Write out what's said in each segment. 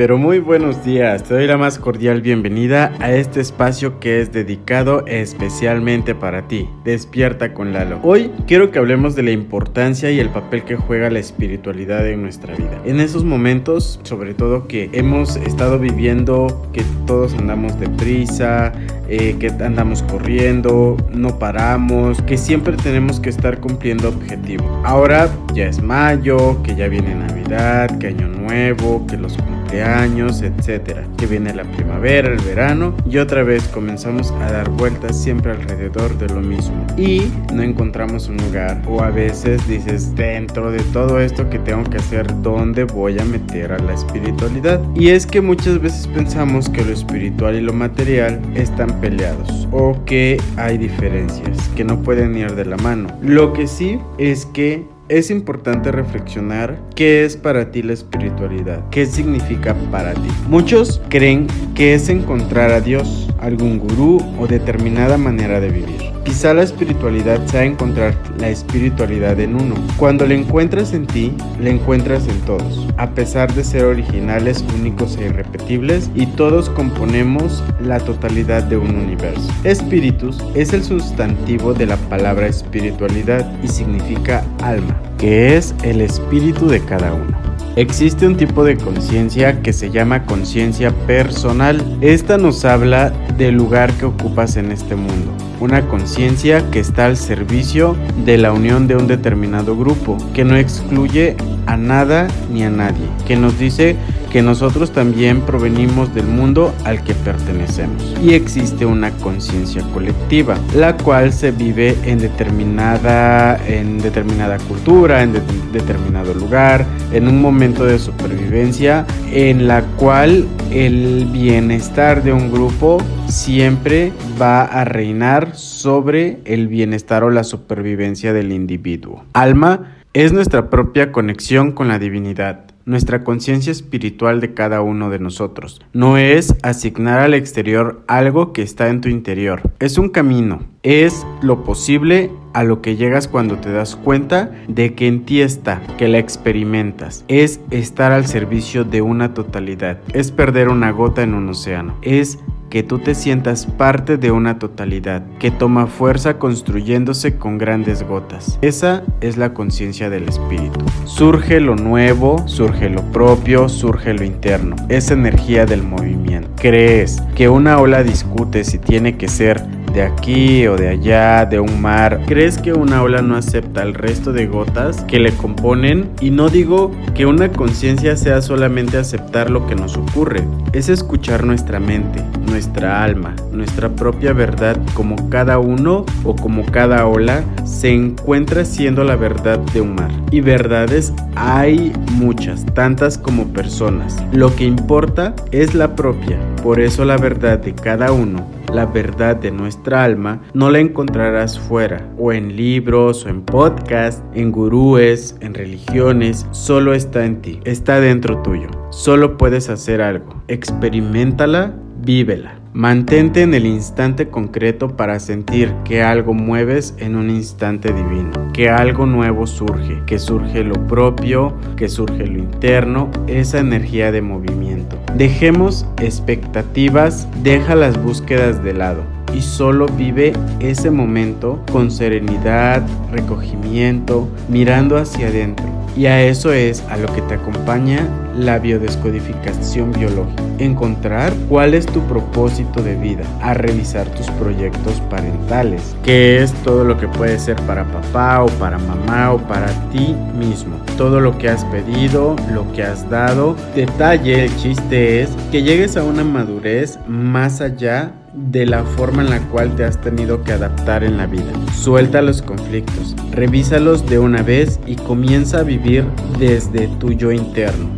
pero muy buenos días. Te doy la más cordial bienvenida a este espacio que es dedicado especialmente para ti. Despierta con Lalo. Hoy quiero que hablemos de la importancia y el papel que juega la espiritualidad en nuestra vida. En esos momentos, sobre todo que hemos estado viviendo, que todos andamos deprisa, eh, que andamos corriendo, no paramos, que siempre tenemos que estar cumpliendo objetivos. Ahora ya es mayo, que ya viene Navidad, que Año Nuevo, que los cumpleaños, etcétera. Que viene la primavera, el verano y otra vez comenzamos a dar vueltas siempre alrededor de lo mismo. Y no encontramos un lugar o a veces dices dentro de todo esto que tengo que hacer, ¿dónde voy a meter a la espiritualidad? Y es que muchas veces pensamos que lo espiritual y lo material están peleados o que hay diferencias, que no pueden ir de la mano. Lo que sí es que es importante reflexionar qué es para ti la espiritualidad, qué significa para ti. Muchos creen que es encontrar a Dios, algún gurú o determinada manera de vivir. Quizá la espiritualidad sea encontrar la espiritualidad en uno. Cuando la encuentras en ti, la encuentras en todos. A pesar de ser originales, únicos e irrepetibles, y todos componemos la totalidad de un universo. Espíritus es el sustantivo de la palabra espiritualidad y significa alma, que es el espíritu de cada uno. Existe un tipo de conciencia que se llama conciencia personal. Esta nos habla del lugar que ocupas en este mundo. Una conciencia que está al servicio de la unión de un determinado grupo, que no excluye a nada ni a nadie, que nos dice que nosotros también provenimos del mundo al que pertenecemos. Y existe una conciencia colectiva, la cual se vive en determinada, en determinada cultura, en de- determinado lugar, en un momento de supervivencia, en la cual el bienestar de un grupo siempre va a reinar sobre el bienestar o la supervivencia del individuo. Alma es nuestra propia conexión con la divinidad nuestra conciencia espiritual de cada uno de nosotros. No es asignar al exterior algo que está en tu interior. Es un camino. Es lo posible a lo que llegas cuando te das cuenta de que en ti está, que la experimentas. Es estar al servicio de una totalidad. Es perder una gota en un océano. Es que tú te sientas parte de una totalidad que toma fuerza construyéndose con grandes gotas. Esa es la conciencia del espíritu. Surge lo nuevo, surge lo propio, surge lo interno. Es energía del movimiento. ¿Crees que una ola discute si tiene que ser de aquí o de allá, de un mar. ¿Crees que una ola no acepta el resto de gotas que le componen? Y no digo que una conciencia sea solamente aceptar lo que nos ocurre, es escuchar nuestra mente, nuestra alma, nuestra propia verdad como cada uno o como cada ola se encuentra siendo la verdad de un mar. Y verdades hay muchas, tantas como personas. Lo que importa es la propia, por eso la verdad de cada uno la verdad de nuestra alma no la encontrarás fuera, o en libros, o en podcasts, en gurúes, en religiones, solo está en ti, está dentro tuyo. Solo puedes hacer algo, experimentala, vívela. Mantente en el instante concreto para sentir que algo mueves en un instante divino, que algo nuevo surge, que surge lo propio, que surge lo interno, esa energía de movimiento. Dejemos expectativas, deja las búsquedas de lado y solo vive ese momento con serenidad, recogimiento, mirando hacia adentro. Y a eso es a lo que te acompaña la biodescodificación biológica. Encontrar cuál es tu propósito de vida, a revisar tus proyectos parentales, qué es todo lo que puede ser para papá o para mamá o para ti mismo, todo lo que has pedido, lo que has dado. Detalle, el chiste es que llegues a una madurez más allá de la forma en la cual te has tenido que adaptar en la vida. Suelta los conflictos, revísalos de una vez y comienza a vivir desde tu yo interno,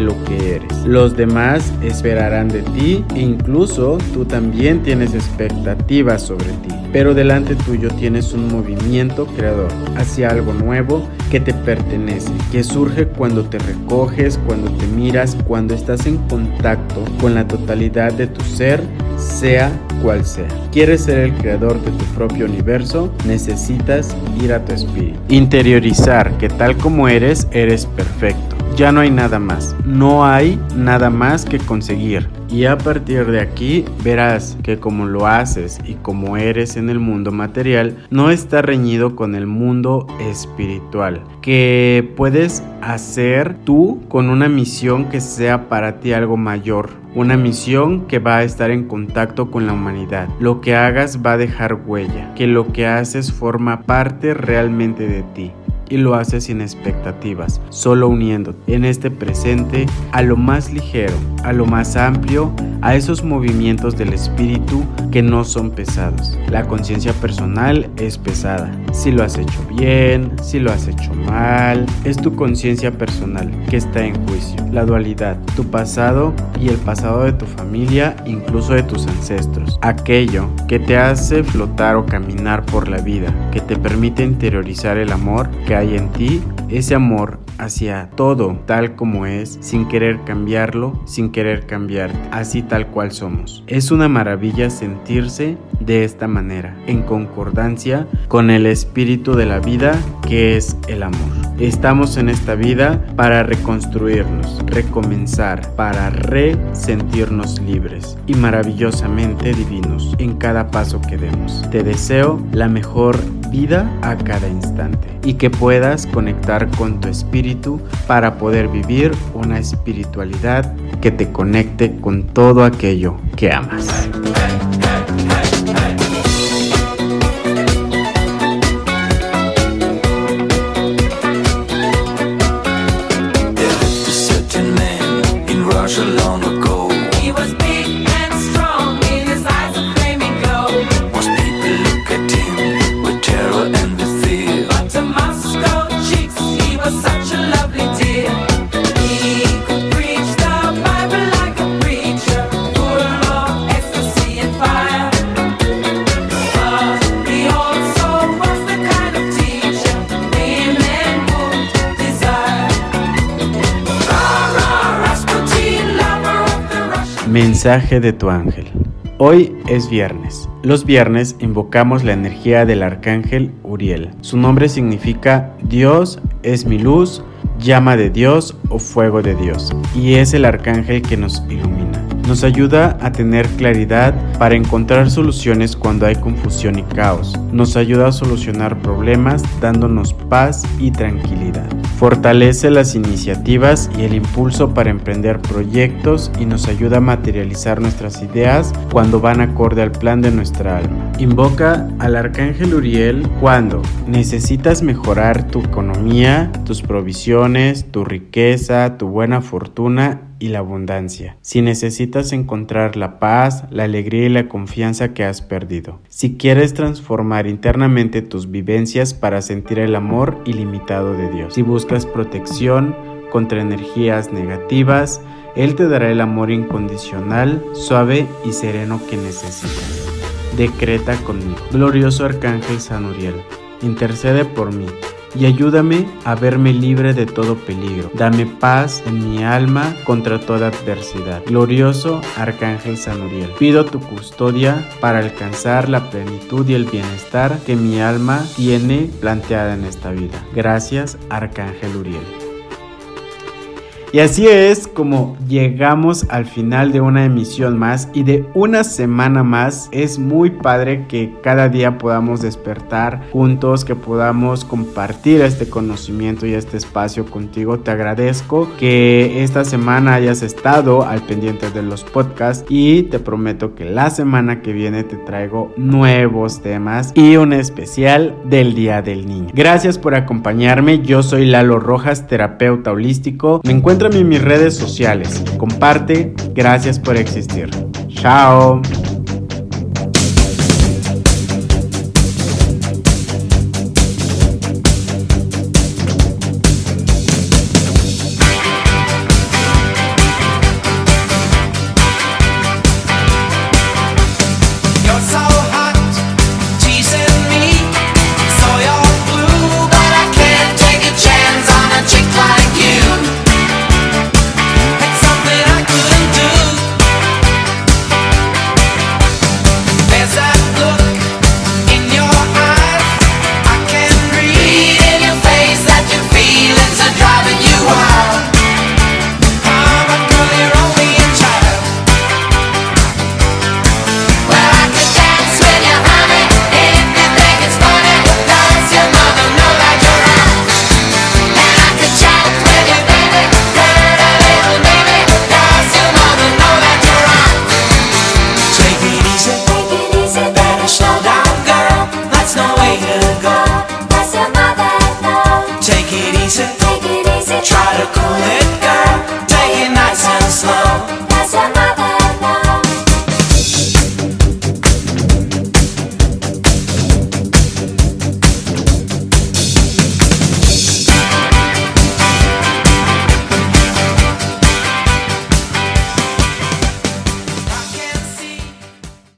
lo que eres. Los demás esperarán de ti e incluso tú también tienes expectativas sobre ti, pero delante tuyo tienes un movimiento creador hacia algo nuevo que te pertenece, que surge cuando te recoges, cuando te miras, cuando estás en contacto con la totalidad de tu ser sea cual sea. ¿Quieres ser el creador de tu propio universo? Necesitas ir a tu espíritu. Interiorizar que tal como eres, eres perfecto. Ya no hay nada más. No hay nada más que conseguir. Y a partir de aquí verás que como lo haces y como eres en el mundo material, no está reñido con el mundo espiritual. Que puedes hacer tú con una misión que sea para ti algo mayor. Una misión que va a estar en contacto con la humanidad. Lo que hagas va a dejar huella. Que lo que haces forma parte realmente de ti y lo haces sin expectativas, solo uniéndote en este presente a lo más ligero, a lo más amplio, a esos movimientos del espíritu que no son pesados. La conciencia personal es pesada. Si lo has hecho bien, si lo has hecho mal, es tu conciencia personal que está en juicio. La dualidad, tu pasado y el pasado de tu familia, incluso de tus ancestros. Aquello que te hace flotar o caminar por la vida, que te permite interiorizar el amor que en ti, ese amor hacia todo tal como es, sin querer cambiarlo, sin querer cambiarte, así tal cual somos. Es una maravilla sentirse de esta manera, en concordancia con el espíritu de la vida que es el amor. Estamos en esta vida para reconstruirnos, recomenzar, para resentirnos libres y maravillosamente divinos en cada paso que demos. Te deseo la mejor vida a cada instante y que puedas conectar con tu espíritu para poder vivir una espiritualidad que te conecte con todo aquello que amas. Mensaje de tu ángel. Hoy es viernes. Los viernes invocamos la energía del arcángel Uriel. Su nombre significa Dios es mi luz, llama de Dios o fuego de Dios. Y es el arcángel que nos ilumina. Nos ayuda a tener claridad para encontrar soluciones cuando hay confusión y caos. Nos ayuda a solucionar problemas dándonos paz y tranquilidad. Fortalece las iniciativas y el impulso para emprender proyectos y nos ayuda a materializar nuestras ideas cuando van acorde al plan de nuestra alma. Invoca al arcángel Uriel cuando necesitas mejorar tu economía, tus provisiones, tu riqueza, tu buena fortuna y la abundancia. Si necesitas encontrar la paz, la alegría y la confianza que has perdido. Si quieres transformar internamente tus vivencias para sentir el amor ilimitado de Dios. Si buscas protección contra energías negativas, Él te dará el amor incondicional, suave y sereno que necesitas. Decreta conmigo. Glorioso Arcángel San Uriel, intercede por mí y ayúdame a verme libre de todo peligro. Dame paz en mi alma contra toda adversidad. Glorioso Arcángel San Uriel, pido tu custodia para alcanzar la plenitud y el bienestar que mi alma tiene planteada en esta vida. Gracias, Arcángel Uriel. Y así es como llegamos al final de una emisión más y de una semana más. Es muy padre que cada día podamos despertar juntos, que podamos compartir este conocimiento y este espacio contigo. Te agradezco que esta semana hayas estado al pendiente de los podcasts y te prometo que la semana que viene te traigo nuevos temas y un especial del Día del Niño. Gracias por acompañarme. Yo soy Lalo Rojas, terapeuta holístico. Me encuentro en mis redes sociales. Comparte. Gracias por existir. Chao.